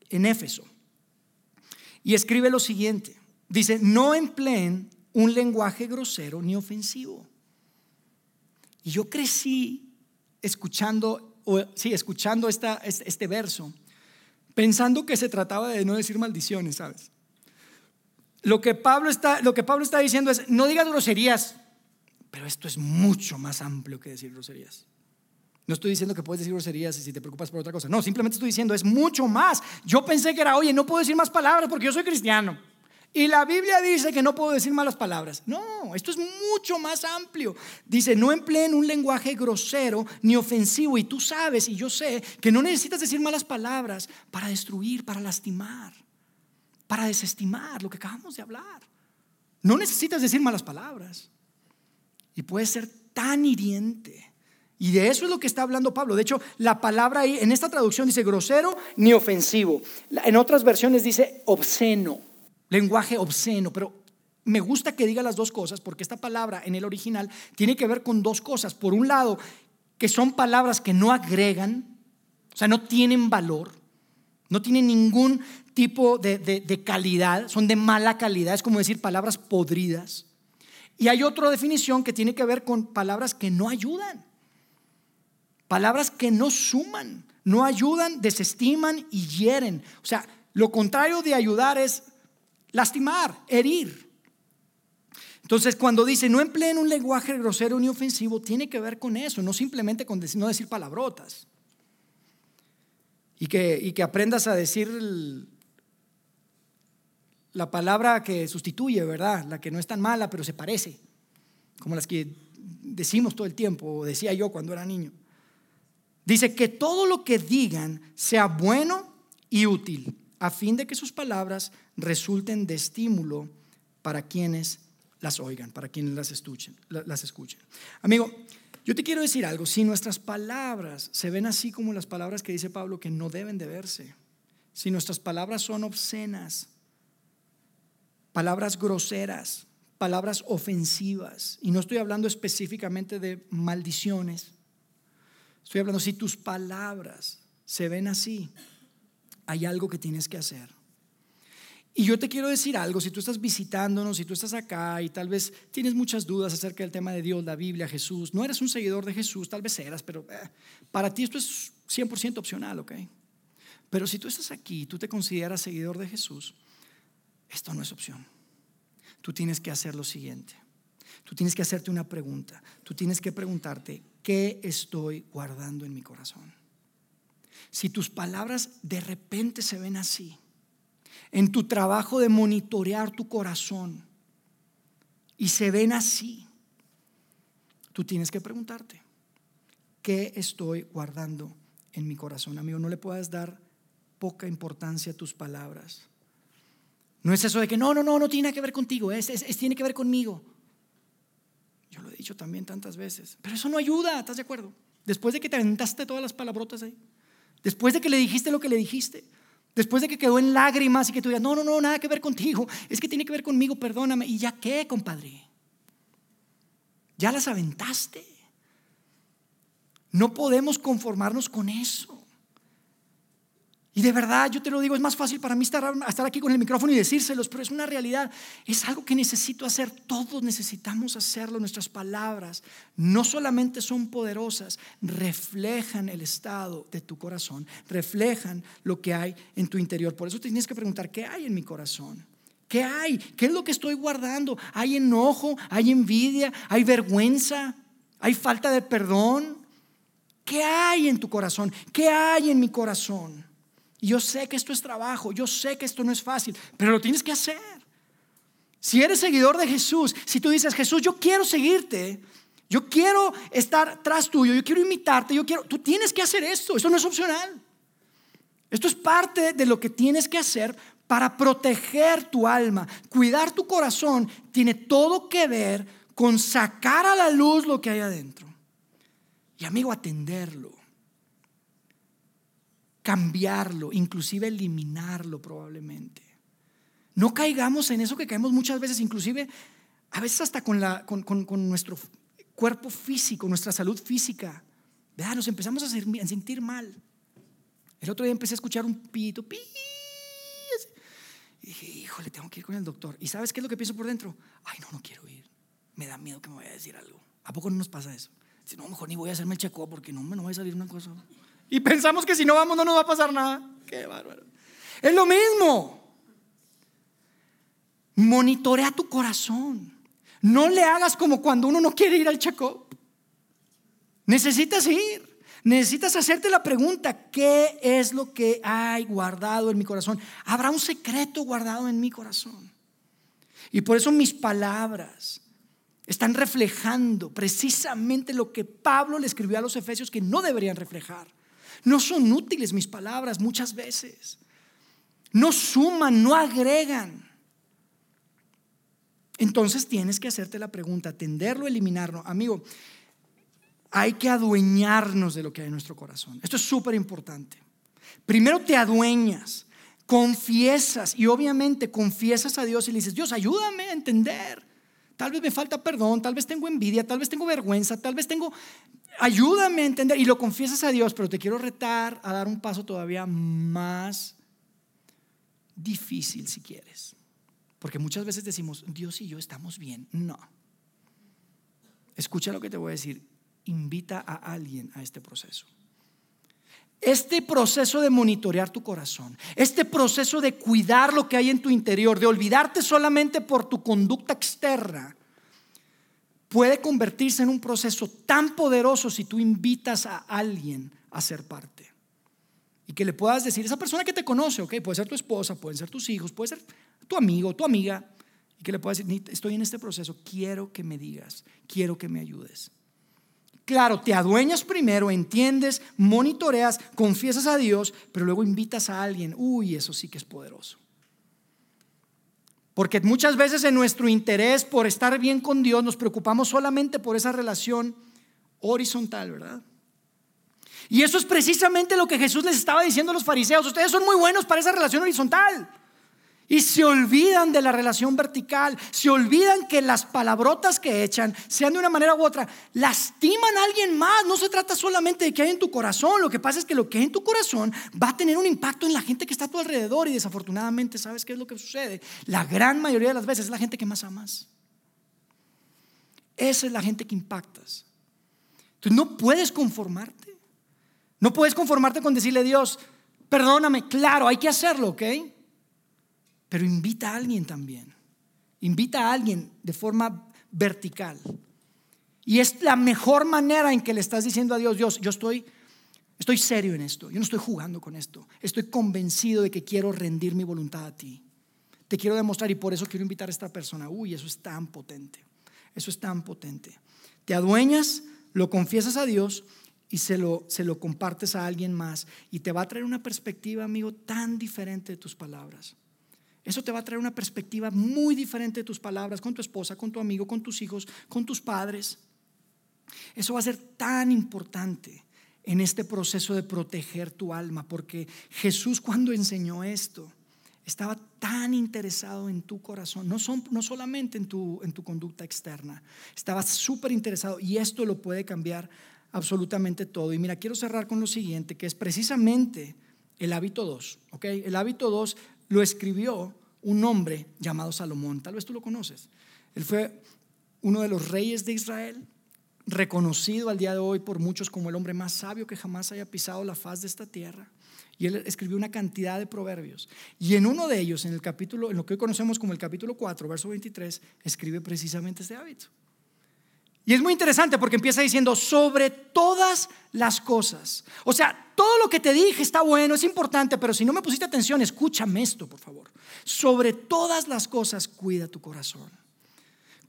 en Éfeso. Y escribe lo siguiente, dice, no empleen un lenguaje grosero ni ofensivo. Y yo crecí escuchando sí, escuchando esta, este verso, pensando que se trataba de no decir maldiciones, ¿sabes? Lo que, Pablo está, diciendo es, no digas groserías, pero esto es mucho más amplio que decir groserías. No estoy diciendo que puedes decir groserías y si te preocupas por otra cosa. No, simplemente estoy diciendo, es mucho más. Yo pensé que era, oye, no puedo decir más palabras porque yo soy cristiano. Y la Biblia dice que no puedo decir malas palabras. No, esto es mucho más amplio. Dice, no empleen un lenguaje grosero ni ofensivo. Y tú sabes, y yo sé, que no necesitas decir malas palabras para destruir, para lastimar, para desestimar lo que acabamos de hablar. No necesitas decir malas palabras. Y puede ser tan hiriente. Y de eso es lo que está hablando Pablo. De hecho, la palabra ahí, en esta traducción dice grosero ni ofensivo. En otras versiones dice obsceno lenguaje obsceno, pero me gusta que diga las dos cosas porque esta palabra en el original tiene que ver con dos cosas. Por un lado, que son palabras que no agregan, o sea, no tienen valor, no tienen ningún tipo de, calidad, son de mala calidad, es como decir palabras podridas. Y hay otra definición que tiene que ver con palabras que no ayudan, palabras que no suman, no ayudan, desestiman y hieren. O sea, lo contrario de ayudar es lastimar, herir. Entonces, cuando dice no empleen un lenguaje grosero ni ofensivo, tiene que ver con eso, no simplemente con decir, no decir palabrotas. Y que, y que aprendas a decir la palabra que sustituye, ¿verdad? La que no es tan mala, pero se parece, como las que decimos todo el tiempo, o decía yo cuando era niño. Dice que todo lo que digan sea bueno y útil a fin de que sus palabras resulten de estímulo para quienes las oigan, para quienes las escuchen. Las escuchen. Amigo, yo te quiero decir algo, si nuestras palabras se ven así como las palabras que dice Pablo que no deben de verse, si nuestras palabras son obscenas, palabras groseras, palabras ofensivas, y no estoy hablando específicamente de maldiciones, estoy hablando si tus palabras se ven así, hay algo que tienes que hacer. Y yo te quiero decir algo, si tú estás visitándonos, si tú estás acá y tal vez tienes muchas dudas acerca del tema de Dios, la Biblia, Jesús, no eres un seguidor de Jesús, tal vez eras, pero eh, para ti esto es 100% opcional, ¿ok? Pero si tú estás aquí, tú te consideras seguidor de Jesús, esto no es opción. Tú tienes que hacer lo siguiente. Tú tienes que hacerte una pregunta. Tú tienes que preguntarte, ¿qué estoy guardando en mi corazón? Si tus palabras de repente se ven así, en tu trabajo de monitorear tu corazón, y se ven así, tú tienes que preguntarte, ¿qué estoy guardando en mi corazón? Amigo, no le puedas dar poca importancia a tus palabras. No es eso de que no, no, no, no tiene que ver contigo, es, es, tiene que ver conmigo. Yo lo he dicho también tantas veces, pero eso no ayuda, ¿estás de acuerdo? Después de que te aventaste todas las palabrotas ahí. Después de que le dijiste lo que le dijiste. Después de que quedó en lágrimas y que tú digas, no, no, no, nada que ver contigo. Es que tiene que ver conmigo, perdóname. ¿Y ya qué, compadre? Ya las aventaste. No podemos conformarnos con eso. Y de verdad, yo te lo digo, es más fácil para mí estar, aquí con el micrófono y decírselos, pero es una realidad. Es algo que necesito hacer. Todos necesitamos hacerlo. Nuestras palabras no solamente son poderosas, reflejan el estado de tu corazón, reflejan lo que hay en tu interior. Por eso te tienes que preguntar, ¿qué hay en mi corazón? ¿Qué hay? ¿Qué es lo que estoy guardando? ¿Hay enojo? ¿Hay envidia? ¿Hay vergüenza? ¿Hay falta de perdón? ¿Qué hay en tu corazón? ¿Qué hay en mi corazón? Yo sé que esto es trabajo, yo sé que esto no es fácil, pero lo tienes que hacer. Si eres seguidor de Jesús, si tú dices, Jesús, yo quiero seguirte, yo quiero estar tras tuyo, yo quiero imitarte, yo quiero, tú tienes que hacer esto, esto no es opcional. Esto es parte de lo que tienes que hacer para proteger tu alma, cuidar tu corazón, tiene todo que ver con sacar a la luz lo que hay adentro. Y amigo, atenderlo cambiarlo, inclusive eliminarlo probablemente. No caigamos en eso que caemos muchas veces, inclusive a veces hasta con, la, con, nuestro cuerpo físico, nuestra salud física. Vea, nos empezamos a, sentir mal. El otro día empecé a escuchar un pito, pi. Y dije, híjole, tengo que ir con el doctor. ¿Y sabes qué es lo que pienso por dentro? Ay, no, no quiero ir. Me da miedo que me vaya a decir algo. ¿A poco no nos pasa eso? Si no, mejor ni voy a hacerme el checo porque no no va a salir una cosa. Y pensamos que si no vamos no nos va a pasar nada. Qué bárbaro. Es lo mismo. Monitorea tu corazón. No le hagas como cuando uno no quiere ir al check-up. Necesitas ir. Necesitas hacerte la pregunta, ¿qué es lo que hay guardado en mi corazón? Habrá un secreto guardado en mi corazón. Y por eso mis palabras están reflejando precisamente lo que Pablo le escribió a los efesios que no deberían reflejar. No son útiles mis palabras muchas veces. No suman, no agregan. Entonces tienes que hacerte la pregunta, atenderlo, eliminarlo. Amigo, hay que adueñarnos de lo que hay en nuestro corazón. Esto es súper importante. Primero te adueñas, confiesas y obviamente confiesas a Dios y le dices, Dios, ayúdame a entender. Tal vez me falta perdón, tal vez tengo envidia, tal vez tengo vergüenza, tal vez tengo ayúdame a entender. Y lo confiesas a Dios, pero te quiero retar a dar un paso todavía más difícil si quieres. Porque muchas veces decimos, Dios y yo estamos bien. No. Escucha lo que te voy a decir. Invita a alguien a este proceso. Este proceso de monitorear tu corazón, este proceso de cuidar lo que hay en tu interior, de olvidarte solamente por tu conducta externa, puede convertirse en un proceso tan poderoso si tú invitas a alguien a ser parte. Y que le puedas decir, esa persona que te conoce, ok, puede ser tu esposa, pueden ser tus hijos, puede ser tu amigo, tu amiga, y que le puedas decir, estoy en este proceso, quiero que me digas, quiero que me ayudes. Claro, te adueñas primero, entiendes, monitoreas, confiesas a Dios, pero luego invitas a alguien. Uy, eso sí que es poderoso. Porque muchas veces en nuestro interés por estar bien con Dios nos preocupamos solamente por esa relación horizontal, ¿verdad? Y eso es precisamente lo que Jesús les estaba diciendo a los fariseos. Ustedes son muy buenos para esa relación horizontal. Y se olvidan de la relación vertical, se olvidan que las palabrotas que echan, sean de una manera u otra, lastiman a alguien más. No se trata solamente de que hay en tu corazón, lo que pasa es que lo que hay en tu corazón va a tener un impacto en la gente que está a tu alrededor y desafortunadamente, ¿sabes qué es lo que sucede? La gran mayoría de las veces es la gente que más amas. Esa es la gente que impactas. Entonces no puedes conformarte. No puedes conformarte con decirle a Dios, perdóname, claro, hay que hacerlo, ¿ok? Pero invita a alguien también. Invita a alguien de forma vertical. Y es la mejor manera en que le estás diciendo a Dios, Dios, yo estoy, estoy serio en esto, yo no estoy jugando con esto, estoy convencido de que quiero rendir mi voluntad a ti. Te quiero demostrar y por eso quiero invitar a esta persona. Uy, eso es tan potente, eso es tan potente. Te adueñas, lo confiesas a Dios y se lo, se lo compartes a alguien más y te va a traer una perspectiva, amigo, tan diferente de tus palabras. Eso te va a traer una perspectiva muy diferente de tus palabras con tu esposa, con tu amigo, con tus hijos, con tus padres. Eso va a ser tan importante en este proceso de proteger tu alma, porque Jesús cuando enseñó esto, estaba tan interesado en tu corazón, no, son, no solamente en tu, en tu conducta externa, estaba súper interesado y esto lo puede cambiar absolutamente todo. Y mira, quiero cerrar con lo siguiente, que es precisamente el hábito 2, ¿ok? El hábito 2 lo escribió un hombre llamado Salomón, tal vez tú lo conoces. Él fue uno de los reyes de Israel, reconocido al día de hoy por muchos como el hombre más sabio que jamás haya pisado la faz de esta tierra. Y él escribió una cantidad de proverbios. Y en uno de ellos, en el capítulo, en lo que hoy conocemos como el capítulo 4, verso 23, escribe precisamente este hábito. Y es muy interesante porque empieza diciendo sobre todas las cosas. O sea, todo lo que te dije está bueno, es importante, pero si no me pusiste atención, escúchame esto, por favor. Sobre todas las cosas, cuida tu corazón.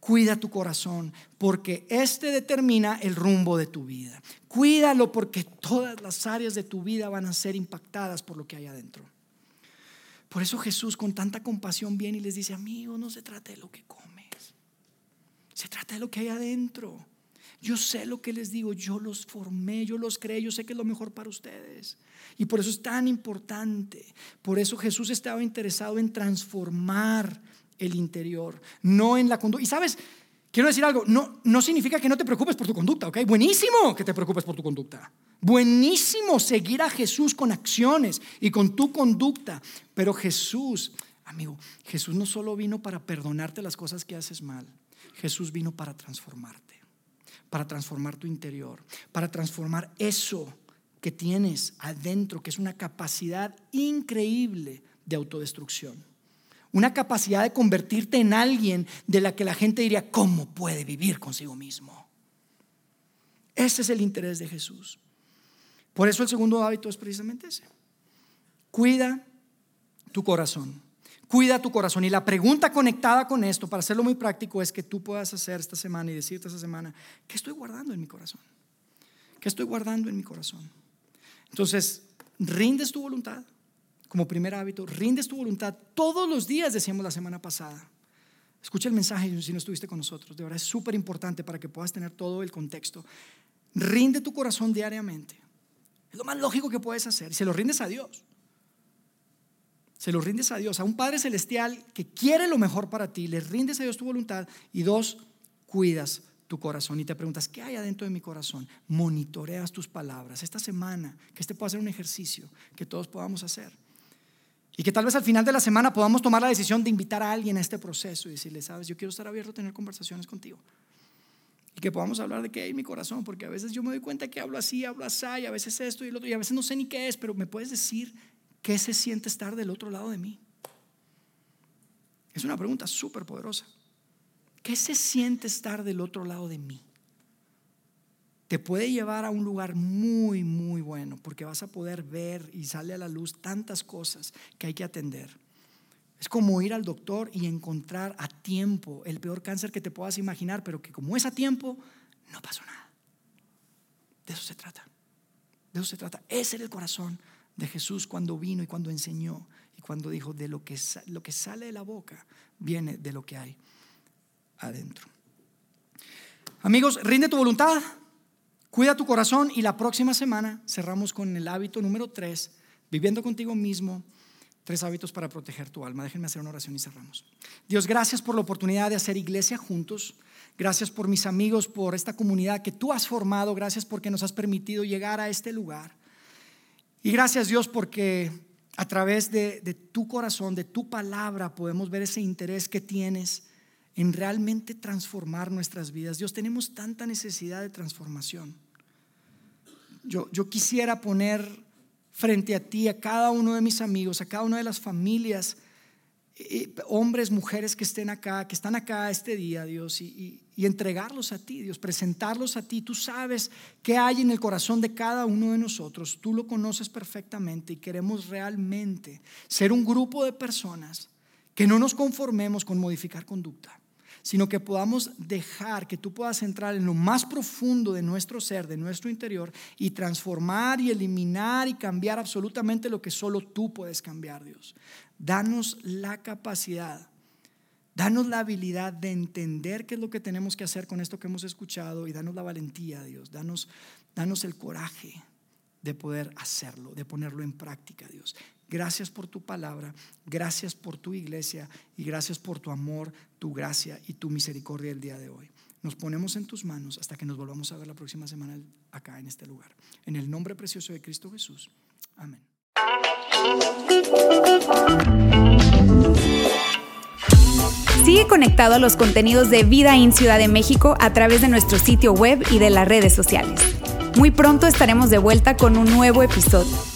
Cuida tu corazón porque este determina el rumbo de tu vida. Cuídalo porque todas las áreas de tu vida van a ser impactadas por lo que hay adentro. Por eso Jesús con tanta compasión viene y les dice, amigo, no se trata de lo que comes se trata de lo que hay adentro. Yo sé lo que les digo, yo los formé, yo los creé, yo sé que es lo mejor para ustedes. Y por eso es tan importante. Por eso Jesús estaba interesado en transformar el interior, no en la conducta. Y sabes, quiero decir algo, no, no significa que no te preocupes por tu conducta, ¿ok? Buenísimo que te preocupes por tu conducta. Buenísimo seguir a Jesús con acciones y con tu conducta. Pero Jesús, amigo, Jesús no solo vino para perdonarte las cosas que haces mal. Jesús vino para transformarte, para transformar tu interior, para transformar eso que tienes adentro, que es una capacidad increíble de autodestrucción. Una capacidad de convertirte en alguien de la que la gente diría, ¿cómo puede vivir consigo mismo? Ese es el interés de Jesús. Por eso el segundo hábito es precisamente ese. Cuida tu corazón. Cuida tu corazón. Y la pregunta conectada con esto, para hacerlo muy práctico, es que tú puedas hacer esta semana y decirte esta semana, ¿qué estoy guardando en mi corazón? ¿Qué estoy guardando en mi corazón? Entonces, rindes tu voluntad como primer hábito, rindes tu voluntad todos los días, decíamos la semana pasada. Escucha el mensaje si no estuviste con nosotros. De verdad es súper importante para que puedas tener todo el contexto. Rinde tu corazón diariamente. Es lo más lógico que puedes hacer. Y se lo rindes a Dios se lo rindes a Dios, a un Padre Celestial que quiere lo mejor para ti, le rindes a Dios tu voluntad y dos, cuidas tu corazón y te preguntas, ¿qué hay adentro de mi corazón? Monitoreas tus palabras. Esta semana, que este pueda ser un ejercicio que todos podamos hacer. Y que tal vez al final de la semana podamos tomar la decisión de invitar a alguien a este proceso y decirle, sabes, yo quiero estar abierto a tener conversaciones contigo. Y que podamos hablar de qué hay en mi corazón, porque a veces yo me doy cuenta que hablo así, hablo así, y a veces esto y lo otro, y a veces no sé ni qué es, pero me puedes decir ¿qué se siente estar del otro lado de mí? Es una pregunta súper poderosa. ¿Qué se siente estar del otro lado de mí? Te puede llevar a un lugar muy, muy bueno, porque vas a poder ver y sale a la luz tantas cosas que hay que atender. Es como ir al doctor y encontrar a tiempo el peor cáncer que te puedas imaginar, pero que como es a tiempo, no pasó nada. De eso se trata. De eso se trata. Ese era el corazón de Jesús cuando vino y cuando enseñó y cuando dijo de lo que, lo que sale de la boca viene de lo que hay adentro. Amigos, rinde tu voluntad, cuida tu corazón y la próxima semana cerramos con el hábito número 3, viviendo contigo mismo, tres hábitos para proteger tu alma. Déjenme hacer una oración y cerramos. Dios, gracias por la oportunidad de hacer iglesia juntos. Gracias por mis amigos, por esta comunidad que tú has formado. Gracias porque nos has permitido llegar a este lugar. Y gracias Dios porque a través de, tu corazón, de tu palabra, podemos ver ese interés que tienes en realmente transformar nuestras vidas. Dios, tenemos tanta necesidad de transformación. Yo, yo quisiera poner frente a ti a cada uno de mis amigos, a cada una de las familias hombres, mujeres que estén acá, que están acá este día, Dios, y, entregarlos a ti, Dios, presentarlos a ti. Tú sabes qué hay en el corazón de cada uno de nosotros. Tú lo conoces perfectamente y queremos realmente ser un grupo de personas que no nos conformemos con modificar conducta, sino que podamos dejar que tú puedas entrar en lo más profundo de nuestro ser, de nuestro interior, y transformar y eliminar y cambiar absolutamente lo que solo tú puedes cambiar, Dios. Danos la capacidad, danos la habilidad de entender qué es lo que tenemos que hacer con esto que hemos escuchado y danos la valentía, Dios. Danos, danos el coraje de poder hacerlo, de ponerlo en práctica, Dios. Gracias por tu palabra, gracias por tu iglesia y gracias por tu amor, tu gracia y tu misericordia el día de hoy. Nos ponemos en tus manos hasta que nos volvamos a ver la próxima semana acá en este lugar. En el nombre precioso de Cristo Jesús. Amén. Sigue conectado a los contenidos de Vida en Ciudad de México a través de nuestro sitio web y de las redes sociales. Muy pronto estaremos de vuelta con un nuevo episodio.